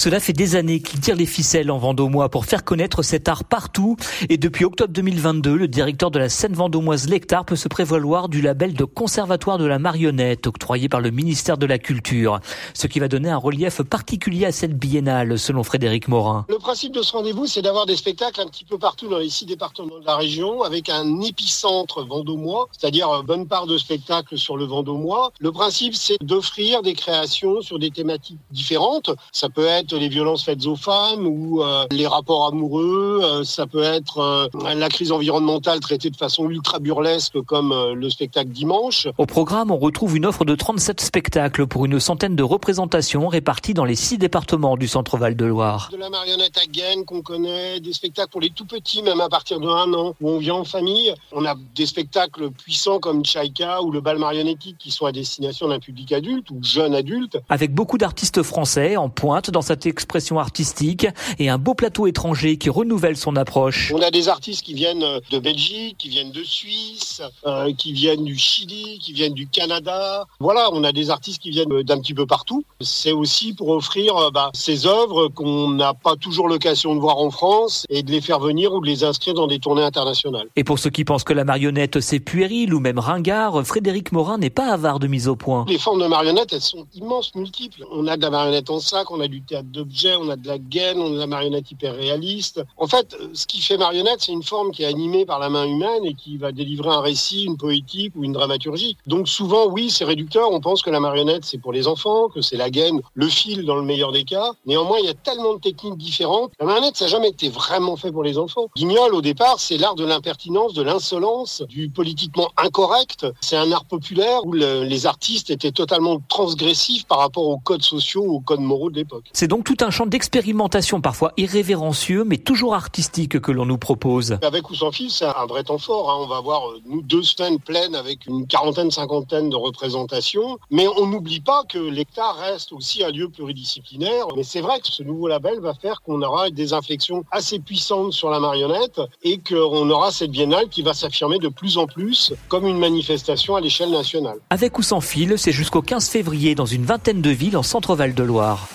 Cela fait des années qu'il tire les ficelles en Vendômois pour faire connaître cet art partout. Et depuis octobre 2022, le directeur de la scène vendômoise Lectar peut se prévaloir du label de conservatoire de la marionnette octroyé par le ministère de la Culture. Ce qui va donner un relief particulier à cette biennale, selon Frédéric Morin. Le principe de ce rendez-vous, c'est d'avoir des spectacles un petit peu partout dans les six départements de la région, avec un épicentre vendômois, c'est-à-dire une bonne part de spectacles sur le vendômois. Le principe, c'est d'offrir des créations sur des thématiques différentes. Ça peut être les violences faites aux femmes ou euh, les rapports amoureux. Euh, ça peut être euh, la crise environnementale traitée de façon ultra burlesque comme le spectacle dimanche. Au programme, on retrouve une offre de 37 spectacles pour une centaine de représentations réparties dans les six départements du centre Val-de-Loire. De la marionnette à gaine qu'on connaît, des spectacles pour les tout petits, même à partir de un an, où on vient en famille. On a des spectacles puissants comme Chaika ou le bal marionnettique qui sont à destination d'un public adulte ou jeune adulte. Avec beaucoup d'artistes français en pointe dans cette expression artistique et un beau plateau étranger qui renouvelle son approche. On a des artistes qui viennent de Belgique, qui viennent de Suisse, euh, qui viennent du Chili, qui viennent du Canada. Voilà, on a des artistes qui viennent d'un petit peu partout. C'est aussi pour offrir euh, bah, ces œuvres qu'on n'a pas toujours l'occasion de voir en France et de les faire venir ou de les inscrire dans des tournées internationales. Et pour ceux qui pensent que la marionnette c'est puéril ou même ringard, Frédéric Morin n'est pas avare de mise au point. Les formes de marionnettes, elles sont immenses, multiples. On a de la marionnette en sac, on a du théâtre d'objets, on a de la gaine, on a de la marionnette hyper réaliste. En fait, ce qui fait marionnette, c'est une forme qui est animée par la main humaine et qui va délivrer un récit, une poétique ou une dramaturgie. Donc souvent, oui, c'est réducteur. On pense que la marionnette, c'est pour les enfants, que c'est la gaine, le fil dans le meilleur des cas. Néanmoins, il y a tellement de techniques différentes. La marionnette, ça n'a jamais été vraiment fait pour les enfants. Guignol, au départ, c'est l'art de l'impertinence, de l'insolence, du politiquement incorrect. C'est un art populaire où les artistes étaient totalement transgressifs par rapport aux codes sociaux, aux codes moraux de l'époque. Donc tout un champ d'expérimentation parfois irrévérencieux mais toujours artistique que l'on nous propose. Avec ou sans fil, c'est un vrai temps fort. Hein. On va avoir euh, nous deux semaines pleines avec une quarantaine, cinquantaine de représentations. Mais on n'oublie pas que l'hectare reste aussi un lieu pluridisciplinaire. Mais c'est vrai que ce nouveau label va faire qu'on aura des inflexions assez puissantes sur la marionnette et qu'on aura cette biennale qui va s'affirmer de plus en plus comme une manifestation à l'échelle nationale. Avec ou sans fil, c'est jusqu'au 15 février dans une vingtaine de villes en centre-val de Loire.